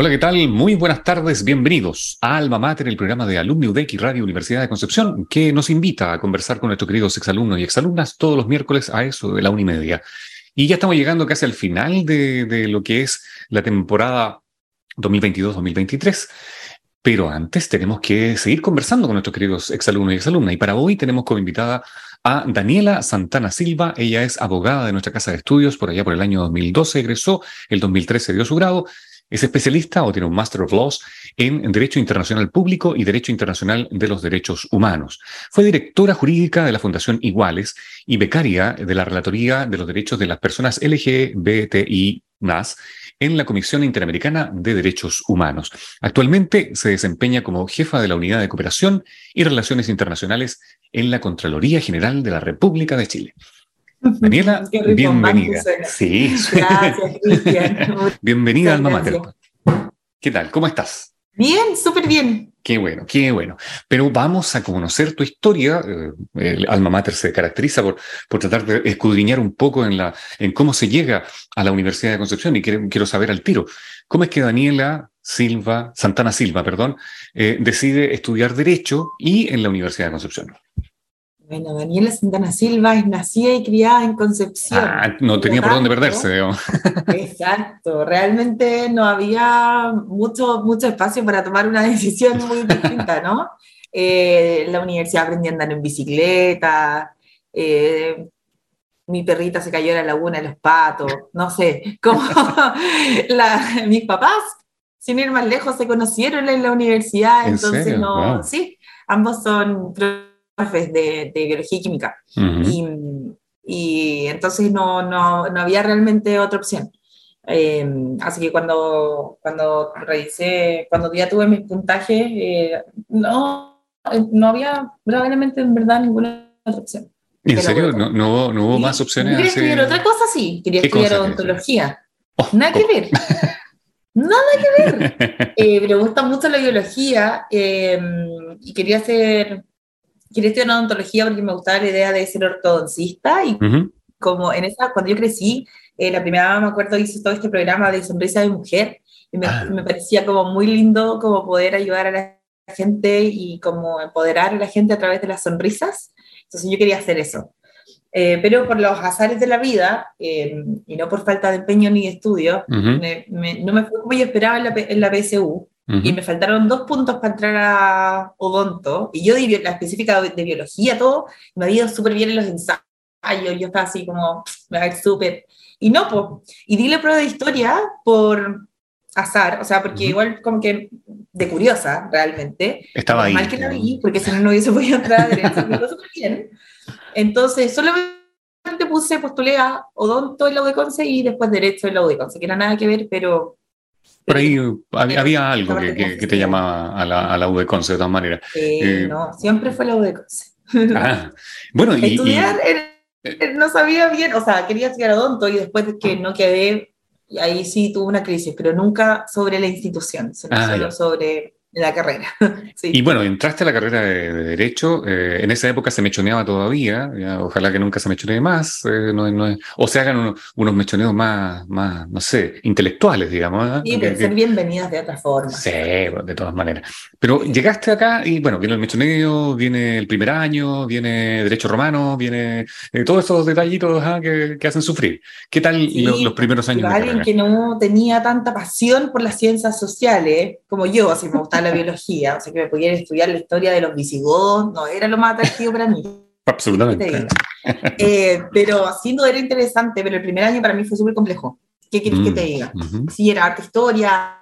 Hola, ¿qué tal? Muy buenas tardes, bienvenidos a Alma Mater, el programa de Alumni UDEC Radio Universidad de Concepción, que nos invita a conversar con nuestros queridos exalumnos y exalumnas todos los miércoles a eso de la una y media. Y ya estamos llegando casi al final de, de lo que es la temporada 2022-2023. Pero antes tenemos que seguir conversando con nuestros queridos exalumnos y exalumnas. Y para hoy tenemos como invitada a Daniela Santana Silva. Ella es abogada de nuestra casa de estudios por allá por el año 2012, egresó, el 2013 dio su grado es especialista o tiene un Master of Laws en Derecho Internacional Público y Derecho Internacional de los Derechos Humanos. Fue directora jurídica de la Fundación Iguales y becaria de la Relatoría de los Derechos de las Personas LGBTI en la Comisión Interamericana de Derechos Humanos. Actualmente se desempeña como jefa de la Unidad de Cooperación y Relaciones Internacionales en la Contraloría General de la República de Chile. Daniela, bienvenida. Sí. Gracias, Cristian. bienvenida al Mater. ¿Qué tal? ¿Cómo estás? Bien, súper bien. Qué bueno, qué bueno. Pero vamos a conocer tu historia. Eh, el Alma Mater se caracteriza por, por tratar de escudriñar un poco en, la, en cómo se llega a la Universidad de Concepción y quiero, quiero saber al tiro. ¿Cómo es que Daniela Silva, Santana Silva, perdón, eh, decide estudiar Derecho y en la Universidad de Concepción? Bueno, Daniela Santana Silva es nacida y criada en Concepción. Ah, no tenía por dónde perderse. Exacto, realmente no había mucho, mucho espacio para tomar una decisión muy distinta, ¿no? Eh, la universidad aprendí a andar en bicicleta, eh, mi perrita se cayó en la laguna de los patos, no sé, como mis papás, sin ir más lejos, se conocieron en la universidad, entonces no, sí, ambos son de, biología y química. y, entonces no, no, no, había realmente otra opción. Eh, así que cuando, cuando revisé, cuando ya tuve mis puntajes, eh, no, no había realmente en verdad ninguna otra opción. ¿En serio? ¿No, no, no hubo más opciones? Quería estudiar otra cosa, sí. Quería estudiar odontología. Oh, Nada que ver. Nada que ver. Eh, me gusta mucho la biología y quería hacer quería estudiar odontología porque me gustaba la idea de ser ortodoncista y como en esa, cuando yo crecí, eh, la primera me acuerdo hizo todo este programa de sonrisa de mujer y me, ah. me, parecía como muy lindo como poder ayudar a la gente y como empoderar a la gente a través de las sonrisas. Entonces yo quería hacer eso. Eh, pero por los azares de la vida, eh, y no por falta de empeño ni de estudio, no me fue como yo esperaba en la, en la PSU y me faltaron dos puntos para entrar a odonto, y yo di la específica de, biología, todo, me había ido súper bien en los ensayos, yo estaba así como, me va a ir súper, y no, pues, y di la prueba de historia por azar, o sea, porque igual como que de curiosa, realmente. Estaba ahí. Mal que la vi, porque si no, no hubiese podido entrar a derecho, me súper bien. Entonces, solamente puse, postulé a odonto en la UDECONCE y después derecho en la UDECONCE, que era nada que ver, pero por ahí había, algo que, que, te llamaba a la, a la UDECONCE de todas maneras. Eh, no, siempre fue la UDECONCE. Ah, bueno, y, Estudiar, no sabía bien, o sea, quería estudiar odonto y después de que no quedé, ahí sí tuve una crisis, pero nunca sobre la institución, sino ah, solo sobre la carrera. Y bueno, entraste a la carrera de, Derecho, eh, en esa época se mechoneaba todavía, ojalá que nunca se mechonee más, eh, o se hagan unos mechoneos más, más, no sé, intelectuales, digamos. Sí, pero ser bienvenidas de otra forma. Sí, de todas maneras. Pero llegaste acá y bueno, viene el mechoneo, viene el primer año, viene Derecho Romano, viene eh, todos esos detallitos ah, que, que, hacen sufrir. ¿Qué tal los, primeros años? de alguien que no tenía tanta pasión por las ciencias sociales como yo, así me gustaba la biología, o sea, que me pudieran estudiar la historia de los visigodos, no era lo más atractivo para mí. Absolutamente. Eh, pero haciendo era interesante, pero el primer año para mí fue súper complejo. ¿Qué quieres que te mm, diga? Sí, era harta historia,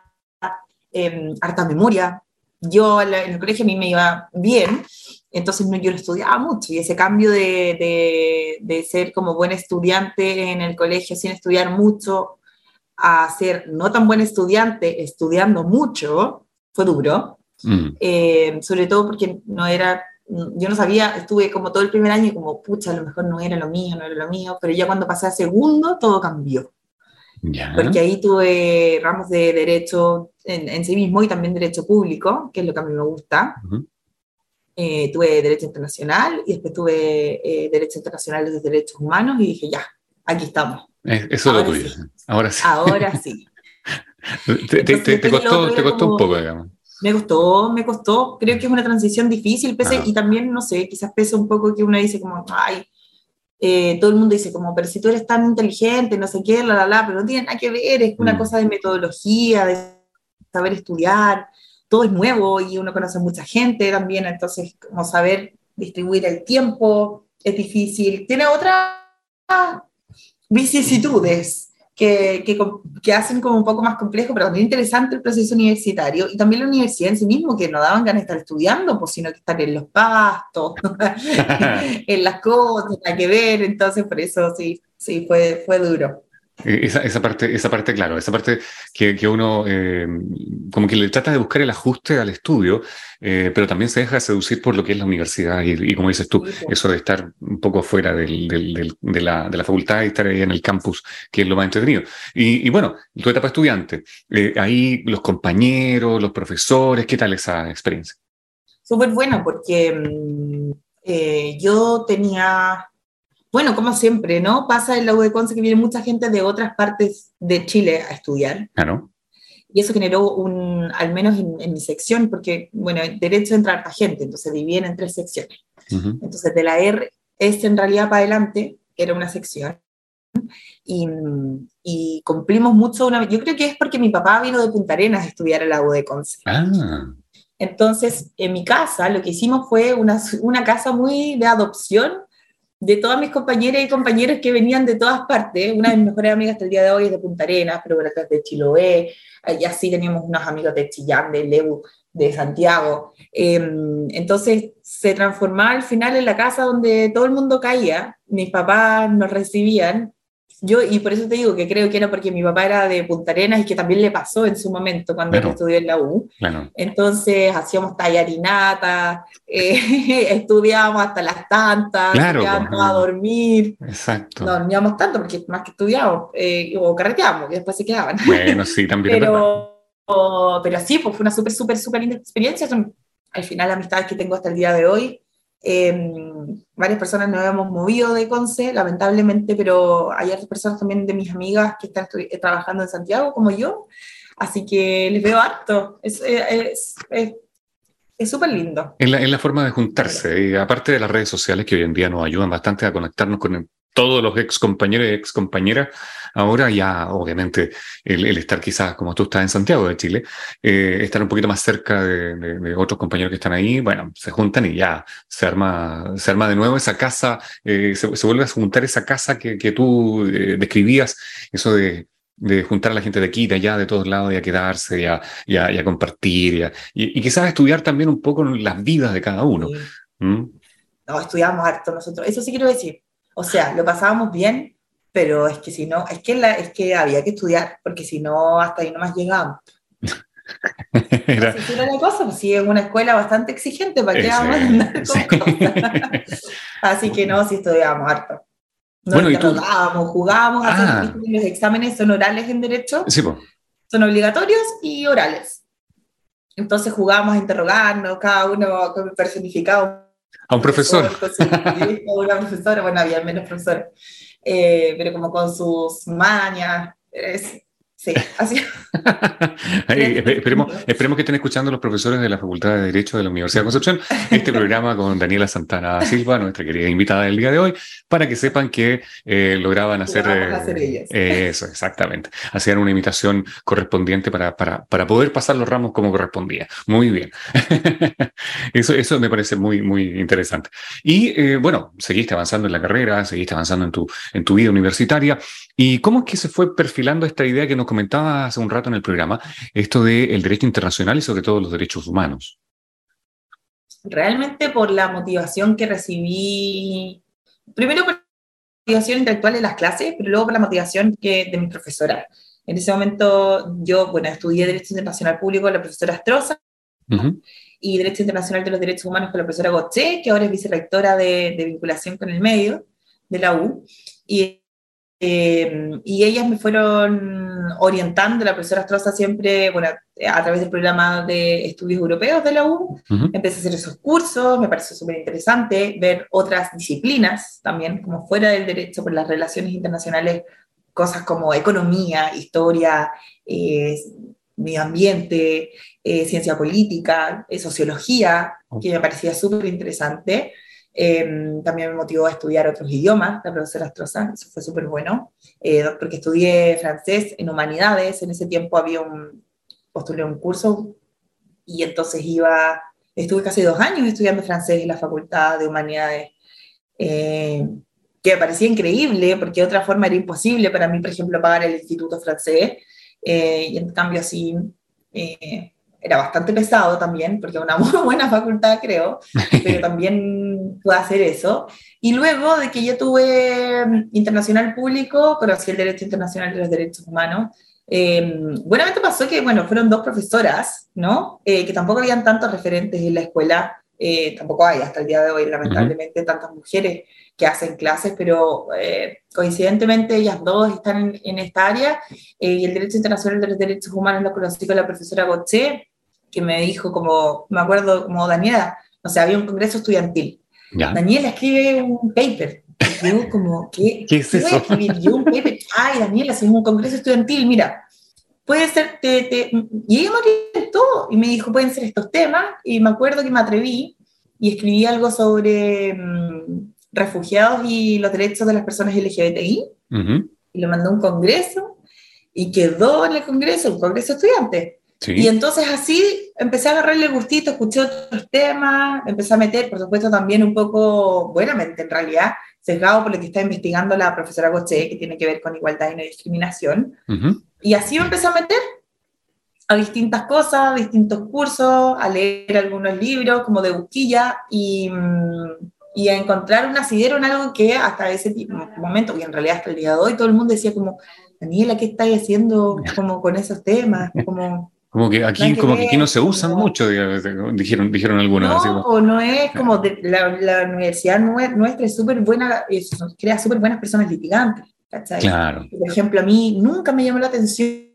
eh, harta memoria. Yo en el colegio a mí me iba bien, entonces no, yo lo estudiaba mucho y ese cambio de, de, ser como buen estudiante en el colegio sin estudiar mucho a ser no tan buen estudiante estudiando mucho fue duro, mm. eh, sobre todo porque no era, yo no sabía, estuve como todo el primer año y como, pucha, a lo mejor no era lo mío, no era lo mío, pero ya cuando pasé a segundo todo cambió. Porque ahí tuve ramos de derecho en, sí mismo y también derecho público, que es lo que a mí me gusta. Eh, tuve Derecho Internacional y después tuve eh, Derecho Internacional de Derechos Humanos y dije, ya, aquí estamos. Eso es lo tuyo. Ahora sí. Ahora sí. Te, costó, un poco, digamos. Me costó, me costó. Creo que es una transición difícil, pese, y también, no sé, quizás pesa un poco que uno dice como, ay, eh, todo el mundo dice como, pero si tú eres tan inteligente, no sé qué, la, la, la, pero no tiene nada que ver, es una mm. cosa de metodología, de saber estudiar todo es nuevo y uno conoce a mucha gente también, entonces como saber distribuir el tiempo es difícil. Tiene otras vicisitudes que, que, hacen como un poco más complejo, pero también interesante el proceso universitario y también la universidad en sí mismo, que no daban ganas de estar estudiando, pues, sino que estar en los pastos, en las cosas, hay que ver, entonces por eso sí, sí, fue, fue duro. Eh, esa, esa, parte, esa parte, claro, esa parte que, que uno eh, como que le trata de buscar el ajuste al estudio, eh, pero también se deja seducir por lo que es la universidad y, como dices tú, eso de estar un poco fuera del, del, de, la, de, la, facultad y estar ahí en el campus, que es lo más entretenido. Y, y bueno, tu etapa estudiante, ahí los compañeros, los profesores, ¿qué tal esa experiencia? Súper bueno, porque mm, yo tenía bueno, como siempre, ¿no? Pasa en la U de Conce que viene mucha gente de otras partes de Chile a estudiar. Claro. Y eso generó un, al menos en, mi sección, porque, bueno, derecho entra harta gente, entonces dividen en tres secciones. Entonces, de la R, este en realidad para adelante era una sección. Y, y, cumplimos mucho una... Yo creo que es porque mi papá vino de Punta Arenas a estudiar en la U de Conce. Ah. Entonces, en mi casa, lo que hicimos fue una, una casa muy de adopción de todas mis compañeras y compañeros que venían de todas partes. Una de mis mejores amigas hasta el día de hoy es de Punta Arenas, pero por de Chiloé, y así teníamos unos amigos de Chillán, de Lebu, de Santiago. Em, entonces se transformaba al final en la casa donde todo el mundo caía, mis papás nos recibían yo, y por eso te digo que creo que era porque mi papá era de Punta Arenas y que también le pasó en su momento cuando estudió en la U. Entonces hacíamos tallarinata, eh, estudiábamos hasta las tantas, claro, a dormir. Exacto. No dormíamos tanto porque más que estudiábamos, eh, o carreteábamos, y después se quedaban. Bueno, sí, también. pero, pero sí, pues fue una súper, súper, súper linda experiencia. Son al final amistades que tengo hasta el día de hoy. Em, varias personas nos hemos movido de Conce, lamentablemente, pero hay otras personas también de mis amigas que están eh, trabajando en Santiago, como yo, así que les veo harto. Es es súper lindo. Es la, la, forma de juntarse, y aparte de las redes sociales que hoy en día nos ayudan bastante a conectarnos con todos los ex compañeros y ex compañeras, ahora ya obviamente el, estar quizás como tú estás en Santiago de Chile, eh, estar un poquito más cerca de, otros compañeros que están ahí, bueno, se juntan y ya se arma, se arma de nuevo esa casa, eh, se, vuelve a juntar esa casa que, que tú eh, describías, eso de, de juntar a la gente de aquí, de allá, de todos lados y a quedarse y a, y a, compartir y, y, quizás estudiar también un poco las vidas de cada uno. ¿Mm? No, estudiamos harto nosotros, eso sí quiero decir. O sea, lo pasábamos bien, pero es que si no, es que, la, es que había que estudiar, porque si no, hasta ahí no más llegábamos. Era... Así era la cosa, pues sí, es una escuela bastante exigente para que vamos Así que no, sí estudiábamos harto. No bueno, interrogábamos, jugábamos, ah. los exámenes son orales en derecho. Sí. Son obligatorios y orales. Entonces jugábamos a interrogarnos, cada uno personificado a un profesor. una profesora, bueno, había menos profesores, eh, pero como con sus mañas. Es, Sí, así. esperemos, esperemos, que estén escuchando los profesores de la Facultad de Derecho de la Universidad de Concepción este programa con Daniela Santana Silva, nuestra querida invitada del día de hoy, para que sepan que eh, lograban hacer, eh, eso, exactamente, hacían una imitación correspondiente para, para, para, poder pasar los ramos como correspondía. Muy bien. eso, eso me parece muy, muy interesante. Y eh, bueno, seguiste avanzando en la carrera, seguiste avanzando en tu, en tu vida universitaria. ¿Y cómo es que se fue perfilando esta idea que nos comentaba hace un rato en el programa, esto del derecho internacional y sobre todo los derechos humanos. realmente por la motivación que recibí, primero por la motivación intelectual de las clases, pero luego por la motivación que, de mi profesora. En ese momento yo, bueno, estudié Derecho Internacional Público con la profesora Astroza y Derecho Internacional de los Derechos Humanos con la profesora Gotché, que ahora es vicerrectora de, de vinculación con el medio de la U. Y eh, y ellas me fueron orientando, la profesora Astroza siempre, bueno, a través del programa de estudios europeos de la U, empecé a hacer esos cursos, me pareció súper interesante ver otras disciplinas también, como fuera del derecho, por las relaciones internacionales, cosas como economía, historia, eh, medio ambiente, eh, ciencia política, sociología, que me parecía súper interesante. Em, también me motivó a estudiar otros idiomas, la profesora Astroza, eso fue súper bueno, eh, porque estudié francés en humanidades, en ese tiempo había un, postulé un curso y entonces iba, estuve casi dos años estudiando francés en la Facultad de Humanidades, eh, que me parecía increíble, porque de otra forma era imposible para mí, por ejemplo, pagar el instituto francés, eh, y en cambio así era bastante pesado también, porque es una muy buena facultad, creo, pero también pude hacer eso. Y luego de que yo tuve mm, internacional público, conocí el Derecho Internacional de los Derechos Humanos, eh, buenamente pasó que, bueno, fueron dos profesoras, ¿no? Eh, que tampoco habían tantos referentes en la escuela, eh, tampoco hay hasta el día de hoy, lamentablemente, tantas mujeres que hacen clases, pero eh, coincidentemente ellas dos están en, esta área y el Derecho Internacional de los Derechos Humanos lo conocí con la profesora Gotché, que me dijo como, me acuerdo como Daniela, o sea, había un congreso estudiantil. Daniela escribe un paper. Y yo como, ¿qué, ¿Qué es eso? escribir yo un paper? Ay, Daniela, hacemos un congreso estudiantil, mira, puede ser, te, te... y ella me todo y me dijo, pueden ser estos temas, y me acuerdo que me atreví y escribí algo sobre mm, refugiados y los derechos de las personas LGBTI, y lo mandé a un congreso, y quedó en el congreso, un congreso estudiante. Y entonces así empecé a agarrarle gustito, escuché otros temas, empecé a meter, por supuesto, también un poco, buenamente en realidad, sesgado por lo que está investigando la profesora Goche, que tiene que ver con igualdad y no discriminación. Y así me empecé a meter a distintas cosas, distintos cursos, a leer algunos libros como de busquilla y, y a encontrar un asidero en algo que hasta ese momento, y en realidad hasta el día de hoy, todo el mundo decía como, Daniela, ¿qué estáis haciendo como con esos temas? Como, como que aquí, como que aquí no se usan mucho, dijeron, dijeron algunos. No, no es como la, universidad nuestra es súper buena, crea súper buenas personas litigantes. Claro. Por ejemplo, a mí nunca me llamó la atención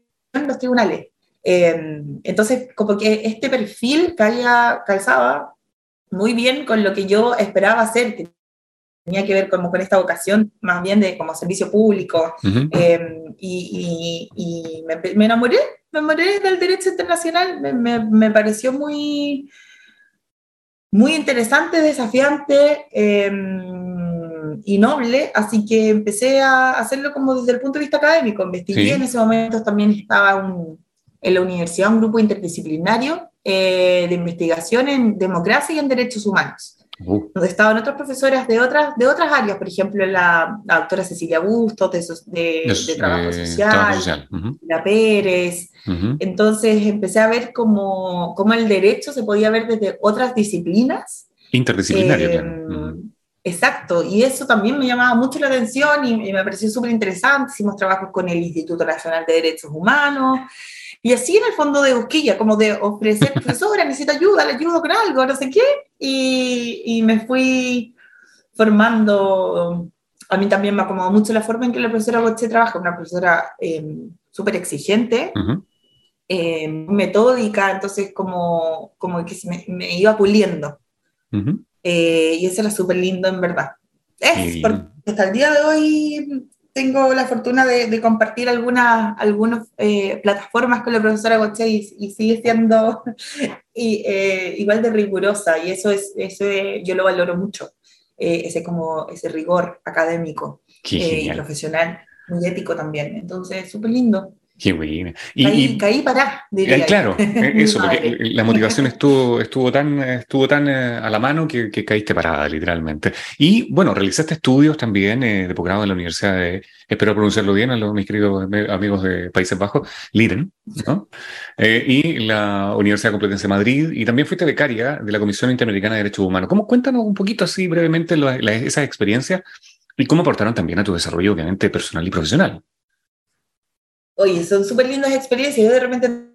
los tribunales. Em, entonces, como que este perfil calzaba muy bien con lo que yo esperaba hacer, que tenía que ver como con esta vocación más bien de como servicio público. Em, y, y, me, me, enamoré, me enamoré del derecho internacional, me, me, me pareció muy, muy interesante, desafiante em, y noble, así que empecé a hacerlo como desde el punto de vista académico. Investigué, en ese momento también estaba en la universidad un grupo interdisciplinario eh, de investigación en democracia y en derechos humanos. Uh. donde estaban otras profesoras de otras, de otras áreas, por ejemplo, la, doctora Cecilia Bustos, de, de, Trabajo eh, Social, la Pérez. Entonces empecé a ver cómo, cómo, el derecho se podía ver desde otras disciplinas. Interdisciplinaria. Eh, exacto, y eso también me llamaba mucho la atención y, y me pareció súper interesante. Hicimos trabajos con el Instituto Nacional de Derechos Humanos. Y así en el fondo de busquilla, como de ofrecer, profesora, necesito ayuda, le ayudo con algo, no sé qué. Y, y me fui formando. A mí también me acomodó mucho la forma en que la profesora Boche trabaja, una profesora em, súper exigente, em, metódica, entonces como, como que me, me, iba puliendo. Eh, y eso era súper lindo en verdad. Es, porque hasta el día de hoy tengo la fortuna de, compartir algunas algunas eh, plataformas con la profesora Goche y, sigue siendo y, eh, igual de rigurosa y eso es eso yo lo valoro mucho eh, ese como ese rigor académico y profesional muy ético también. Entonces súper lindo Qué bueno. Y, caí, para, diría. Eh, claro, eh, eso, porque la motivación estuvo, estuvo tan, estuvo tan eh, a la mano que, caíste parada, literalmente. Y bueno, realizaste estudios también de posgrado en la Universidad de, espero pronunciarlo bien a los, mis queridos amigos de Países Bajos, Liden, ¿no? y la Universidad Complutense de Madrid, y también fuiste becaria de la Comisión Interamericana de Derechos Humanos. ¿Cómo cuéntanos un poquito así brevemente esas experiencias y cómo aportaron también a tu desarrollo, obviamente, personal y profesional? Oye, son súper lindas experiencias. Yo de repente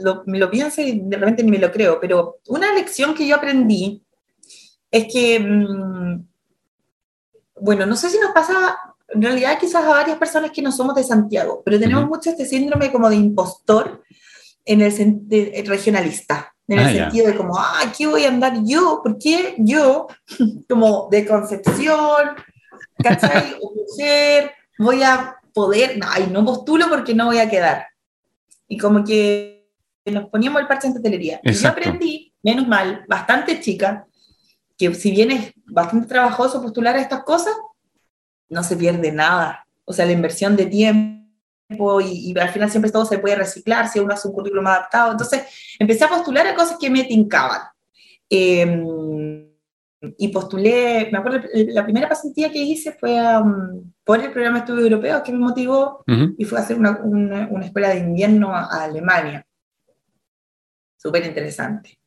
lo, lo pienso y de repente ni me lo creo, pero una lección que yo aprendí es que, mm, bueno, no sé si nos pasa, en realidad quizás a varias personas que no somos de Santiago, pero tenemos mucho este síndrome como de impostor en el de, regionalista, en el ah, sentido de como, ah, aquí voy a andar yo, ¿por qué yo, como de Concepción, ¿cachai? O mujer, voy a poder, ay, no postulo porque no voy a quedar. Y como que nos poníamos el parche en tetelería. Y yo aprendí, menos mal, bastante chica, que si bien es bastante trabajoso postular a estas cosas, no se pierde nada. O sea, la inversión de tiempo y, al final siempre todo se puede reciclar si uno hace un currículum adaptado. Entonces, empecé a postular a cosas que me tincaban. Eh, y postulé, me acuerdo, la primera pasantía que hice fue um, por el programa de estudios europeos que me motivó y fue a hacer una, una, escuela de invierno a, Alemania. Súper interesante.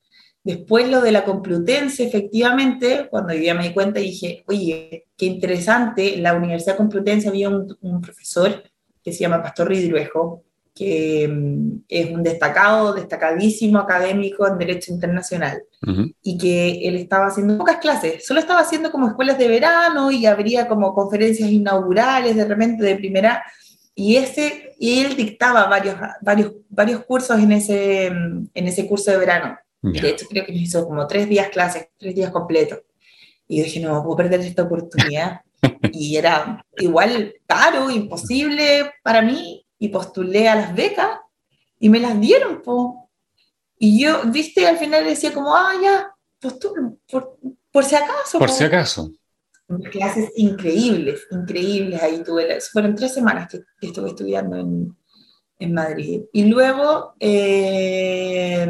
Después lo de la Complutense, efectivamente, cuando yo ya me di cuenta dije, oye, qué interesante, en la Universidad Complutense había un, un profesor que se llama Pastor Ridruejo, que mm, es un destacado, destacadísimo académico en Derecho Internacional, y que él estaba haciendo pocas clases, solo estaba haciendo como escuelas de verano y habría como conferencias inaugurales de repente de primera, y, ese, y él dictaba varios, varios, varios cursos en ese, mm, en ese curso de verano. De hecho, creo que nos hizo como tres días clases, tres días completos. Y yo dije, no, puedo perder esta oportunidad. y era igual caro, imposible para mí, y postulé a las becas y me las dieron, po. Y yo, viste, al final decía como, ah, ya, postulo, por, por si acaso. Por si acaso. Clases increíbles, increíbles. Ahí tuve, fueron tres semanas que, estuve estudiando en, en, Madrid. Y luego, eh,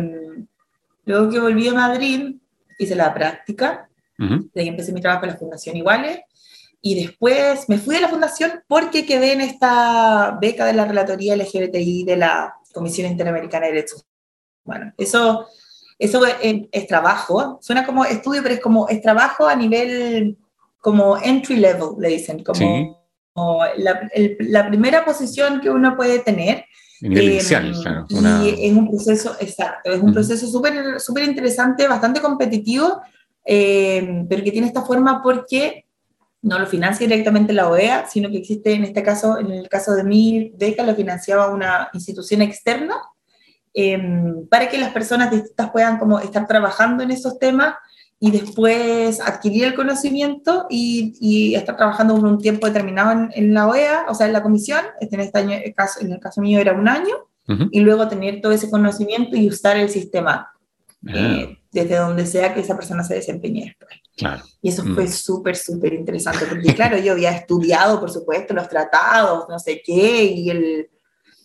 luego que volví a Madrid, hice la práctica. De ahí empecé mi trabajo en la Fundación Iguales y después me fui de la fundación porque quedé en esta beca de la Relatoría LGBTI de la Comisión Interamericana de Derechos Bueno, Eso, eso es, trabajo, suena como estudio, pero es como es trabajo a nivel como entry level, le dicen, como, la, primera posición que uno puede tener. Nivel em, claro. Y es un proceso, exacto, es un proceso súper súper interesante, bastante competitivo, em, pero que tiene esta forma porque no lo financia directamente la OEA, sino que existe en este caso, en el caso de mi beca, lo financiaba una institución externa em, para que las personas distintas puedan como estar trabajando en esos temas y después adquirir el conocimiento y, estar trabajando por un tiempo determinado en, la OEA, o sea, en la comisión, este, en, este año, caso, en el caso mío era un año, y luego tener todo ese conocimiento y usar el sistema. Eh, desde donde sea que esa persona se desempeñe después. Y eso fue mm. súper, súper interesante, porque claro, yo había estudiado, por supuesto, los tratados, no sé qué, y el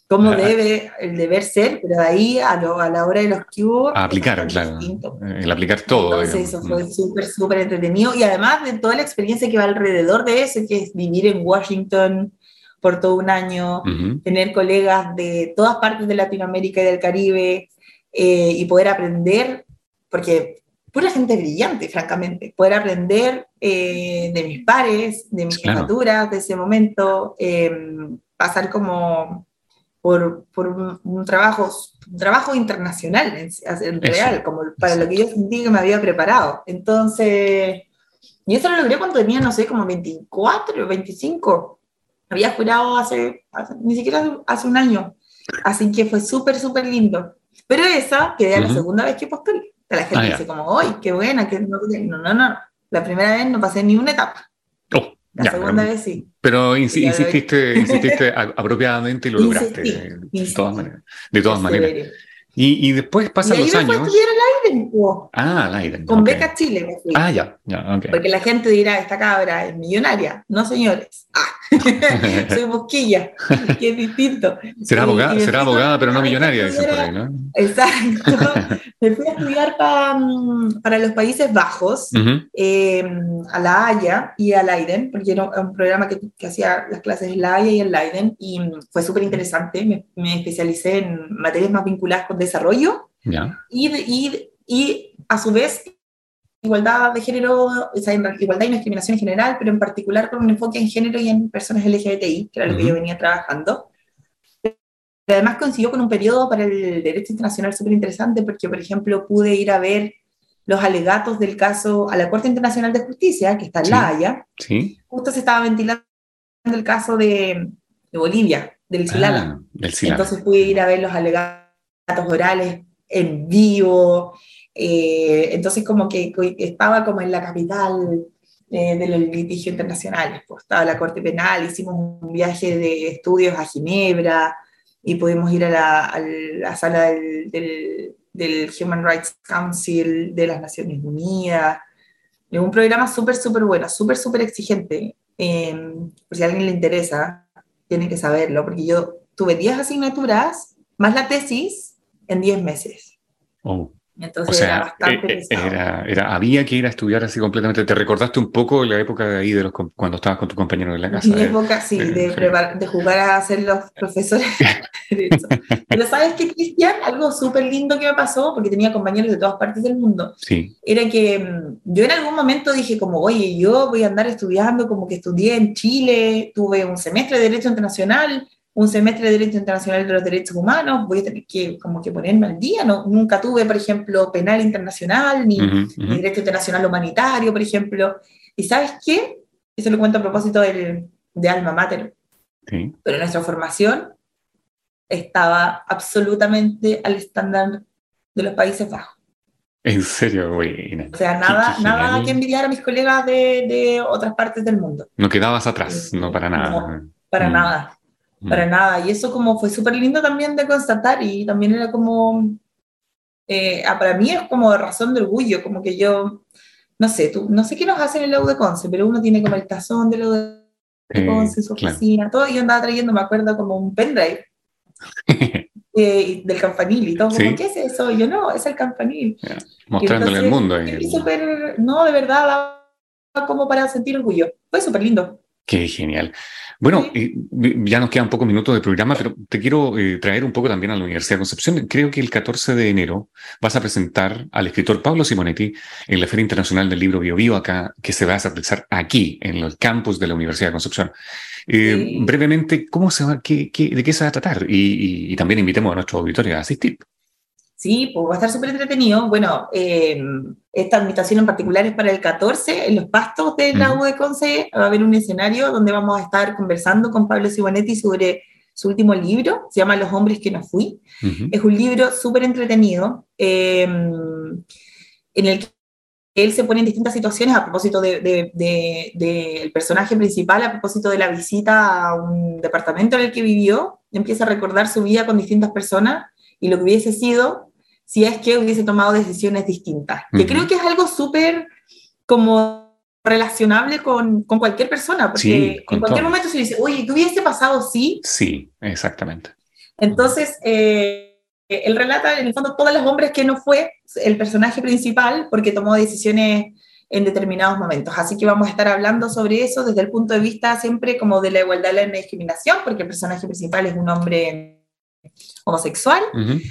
cómo debe, el deber ser, pero de ahí a, a la hora de los hubo... A aplicar, claro. El aplicar todo. Entonces eso fue mm. súper, súper entretenido, y además de toda la experiencia que va alrededor de eso, que es vivir en Washington por todo un año, tener colegas de todas partes de Latinoamérica y del Caribe, eh, y poder aprender, porque pura gente brillante, francamente. Poder aprender eh, de mis pares, de mis jefaturas, de ese momento, em, pasar como por, por un, trabajo, un trabajo internacional en, real, como para lo que yo sentí que me había preparado. Entonces, y eso lo logré cuando tenía, no sé, como 24 o 25. Había jurado hace, ni siquiera hace un año. Así que fue súper, súper lindo. Pero esa quedé la segunda vez que postulé. La gente ah, dice como, ¡ay, qué buena! Que no, no, no, La primera vez no pasé ni una etapa. Oh, la segunda vez sí. Pero insististe, insististe apropiadamente y lo lograste. de todas maneras. De todas maneras. Y, y después pasan y los años. a estudiar al Leiden. Ah, Leiden. Con beca Chile me fui. Ah, ya, ya, ok. Porque la gente dirá, esta cabra es millonaria. No, señores. Ah, soy bosquilla, que es distinto. Será abogada, será abogada pero no millonaria, dicen por ahí, ¿no? Exacto. me fui a estudiar mm, para los Países Bajos, em, a La Haya y a Leiden, porque era un programa que, que hacía las clases en La Haya y en Leiden, y fue súper interesante. Me, me especialicé en materias más vinculadas con desarrollo y, y, y, a su vez igualdad de género, o sea, igualdad y discriminación en general, pero en particular con un enfoque en género y en personas LGBTI, que era lo que yo venía trabajando. Pero además coincidió con un periodo para el derecho internacional súper interesante, porque, por ejemplo, pude ir a ver los alegatos del caso a la Corte Internacional de Justicia, que está en La Haya. Sí. Justo se estaba ventilando el caso de, de Bolivia, del Silala. Ah, del Silala. Entonces pude ir a ver los alegatos orales en vivo, eh, entonces como que estaba como en la capital eh, de los litigios internacionales, pues estaba la Corte Penal, hicimos un viaje de estudios a Ginebra y pudimos ir a la, sala del, Human Rights Council de las Naciones Unidas. Es un programa súper, súper bueno, súper, súper exigente. Em, por si a alguien le interesa, tiene que saberlo, porque yo tuve 10 asignaturas, más la tesis, en 10 meses. Oh. Entonces era bastante eh, eh, Era, había que ir a estudiar así completamente. ¿Te recordaste un poco la época de ahí, de los, cuando estabas con tu compañero en la casa? Mi época, sí, de, de, jugar a ser los profesores Pero ¿sabes qué, Cristian? Algo súper lindo que me pasó, porque tenía compañeros de todas partes del mundo, sí. era que mm, yo en algún momento dije como, oye, yo voy a andar estudiando como que estudié en Chile, tuve un semestre de Derecho Internacional, un semestre de Derecho Internacional de los Derechos Humanos, voy a tener que como que ponerme al día, no, nunca tuve, por ejemplo, penal internacional, ni, Derecho Internacional Humanitario, por ejemplo. ¿Y sabes qué? Eso lo cuento a propósito del, de Alma Mater. Pero nuestra formación estaba absolutamente al estándar de los Países Bajos. En serio, güey. O sea, nada, nada que envidiar a mis colegas de, de, otras partes del mudo. No quedabas atrás, no para nada. No, para mm. nada para nada. Y eso como fue súper lindo también de constatar y también era como, eh, ah, para mí es como razón de orgullo, como que yo, no sé, tú, no sé qué nos hacen en el de Conce, pero uno tiene como el tazón del de Conce, su oficina, todo, y yo andaba trayendo, me acuerdo, como un pendrive. Eh, del campanil y todo, como, ¿qué es eso? yo no, es el campanil. mostrándole el mundo. no, de verdad, como para sentir orgullo. Fue súper lindo. Qué genial. Bueno, ya nos quedan pocos minutos de programa, pero te quiero eh, traer un poco también a la Universidad de Concepción. Creo que el 14 de enero vas a presentar al escritor Pablo Simonetti en la Feria Internacional del Libro Bio, Bio acá, que se va a realizar aquí, en el campus de la Universidad de Concepción. Eh, brevemente, ¿cómo se va, qué, ¿de qué se va a tratar? Y, también invitemos a nuestro auditorio a asistir. Sí, pues va a estar súper entretenido. Bueno, eh, esta invitación en particular es para el 14, en los pastos de la U de Conce. Va a haber un escenario donde vamos a estar conversando con Pablo Simonetti sobre su último libro, se llama Los hombres que no fui. Es un libro súper entretenido, eh, en el que él se pone en distintas situaciones a propósito del de, personaje principal, a propósito de la visita a un departamento en el que vivió, empieza a recordar su vida con distintas personas y lo que hubiese sido si es que hubiese tomado decisiones distintas. Que creo que es algo súper como relacionable con, con, cualquier persona, porque en cualquier momento se dice, oye, ¿tú hubiese pasado sí? Sí, exactamente. Entonces, eh, él relata en el fondo todos los hombres que no fue el personaje principal porque tomó decisiones en determinados momentos. Así que vamos a estar hablando sobre eso desde el punto de vista siempre como de la igualdad y la discriminación, porque el personaje principal es un hombre homosexual.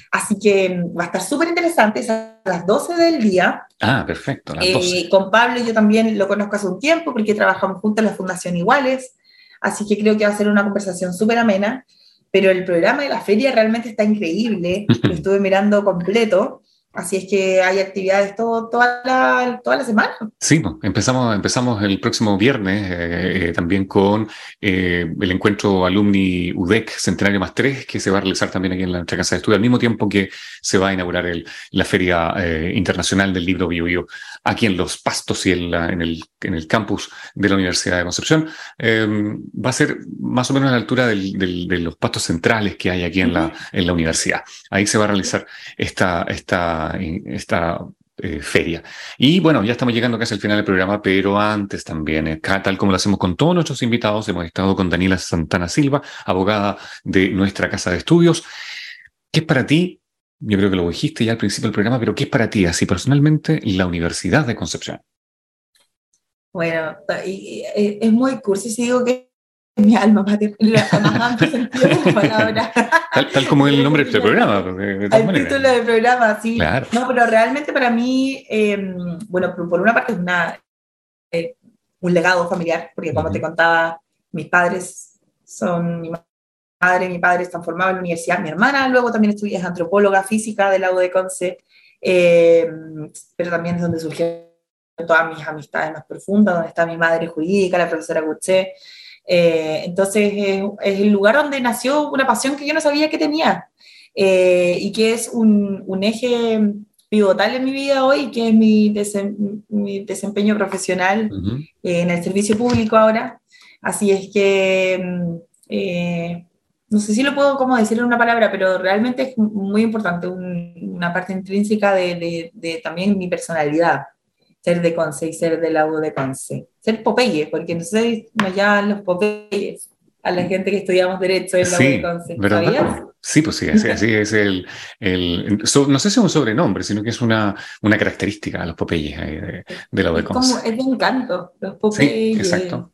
Así que va a estar súper interesante, es a las 12 del día. Ah, perfecto. Eh, con Pablo yo también lo conozco hace un tiempo porque trabajamos juntos en la Fundación Iguales, así que creo que va a ser una conversación súper amena, pero el programa de la feria realmente está increíble, lo estuve mirando completo. Así es que hay actividades todo, toda, la, toda la semana. Sí, empezamos, empezamos el próximo viernes eh, eh, también con eh, el encuentro Alumni UDEC Centenario más 3, que se va a realizar también aquí en la, nuestra casa de estudio, al mismo tiempo que se va a inaugurar el, la Feria Internacional del Libro Bio, aquí en Los Pastos y en, en, el, en el campus de la Universidad de Concepción. va a ser más o menos a la altura del, de los pastos centrales que hay aquí en la, en la universidad. Ahí se va a realizar esta... esta esta, eh, feria. Y bueno, ya estamos llegando casi al final del programa, pero antes también, eh, tal como lo hacemos con todos nuestros invitados, hemos estado con Daniela Santana Silva, abogada de nuestra casa de estudios. ¿Qué es para ti? Yo creo que lo dijiste ya al principio del programa, pero ¿qué es para ti, así personalmente, la Universidad de Concepción? Bueno, es muy cursi si digo que mi alma mater, sentido de la palabra. Tal, como el nombre del programa. el título del programa, sí. No, pero realmente para mí, em, bueno, por una parte es una, eh, un legado familiar, porque como te contaba, mis padres son, mi madre y mi padre están formados en la universidad, mi hermana luego también estudia, es antropóloga física del lago de Conce, em, pero también es donde surgieron todas mis amistades más profundas, donde está mi madre jurídica, la profesora Guché, eh, entonces es el lugar donde nació una pasión que yo no sabía que tenía eh, y que es un, un, eje pivotal en mi vida hoy, que es mi, mi desempeño profesional eh, en el servicio público ahora. Así es que, mm, no sé si lo puedo como decir en una palabra, pero realmente es muy importante, una parte intrínseca de, de, de también mi personalidad ser de Conce y ser del lago de Conce. Ser Popeye, porque no sé, nos llaman los Popeyes a la gente que estudiamos Derecho en la sí, de Conce. ¿Sabías? Sí, pues sí, así, así es el, el no sé si es un sobrenombre, sino que es una, una característica de los Popeyes de, de la de Conce. Como, es de encanto, los Popeyes. Sí, exacto.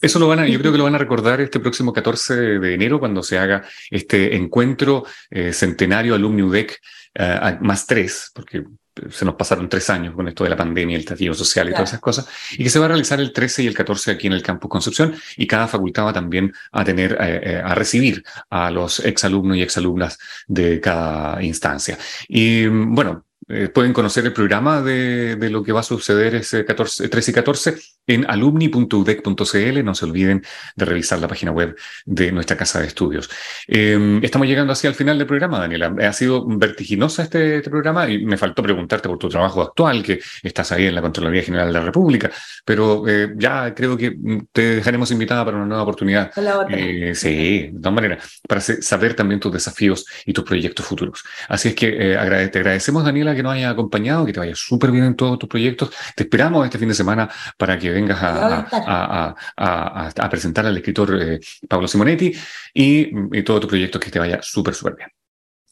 Eso lo van a, yo creo que lo van a recordar este próximo 14 de enero cuando se haga este encuentro eh, centenario Alumni UDEC eh, más tres, porque se nos pasaron tres años con esto de la pandemia, el estallido social y todas esas cosas, y que se va a realizar el 13 y el 14 aquí en el campus Concepción, y cada facultad va también a tener, eh, eh, a recibir a los exalumnos y exalumnas de cada instancia. Y bueno, eh, pueden conocer el programa de, de, lo que va a suceder ese 14, 13 y 14 en alumni.udec.cl. No se olviden de revisar la página web de nuestra casa de estudios. Em, estamos llegando así al final del programa, Daniela. Ha sido vertiginosa este, este, programa y me faltó preguntarte por tu trabajo actual, que estás ahí en la Contraloría General de la República, pero eh, ya creo que te dejaremos invitada para una nueva oportunidad. Eh, sí, de todas maneras, para saber también tus desafíos y tus proyectos futuros. Así es que eh, te agradecemos, Daniela, que nos haya acompañado, que te vaya súper bien en todos tus proyectos. Te esperamos este fin de semana para que vengas a, a, presentar al escritor eh, Pablo Simonetti y, todo tu proyecto que te vaya súper, súper bien.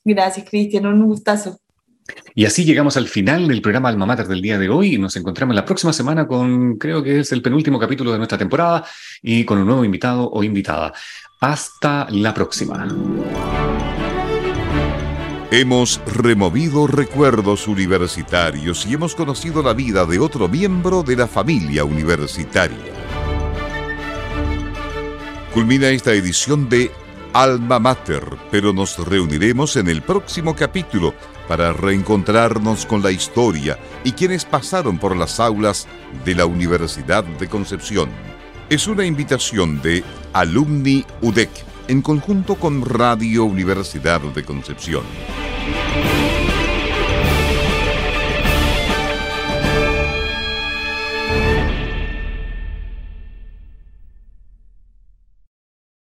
Gracias, Cristian, un gustazo. Y así llegamos al final del programa Alma Mater del día de hoy y nos encontramos la próxima semana con, creo que es el penúltimo capítulo de nuestra temporada y con un nuevo invitado o invitada. Hasta la próxima. Hemos removido recuerdos universitarios y hemos conocido la vida de otro miembro de la familia universitaria. Culmina esta edición de Alma Mater, pero nos reuniremos en el próximo capítulo para reencontrarnos con la historia y quienes pasaron por las aulas de la Universidad de Concepción. Es una invitación de Alumni UDEC en conjunto con Radio Universidad de Concepción.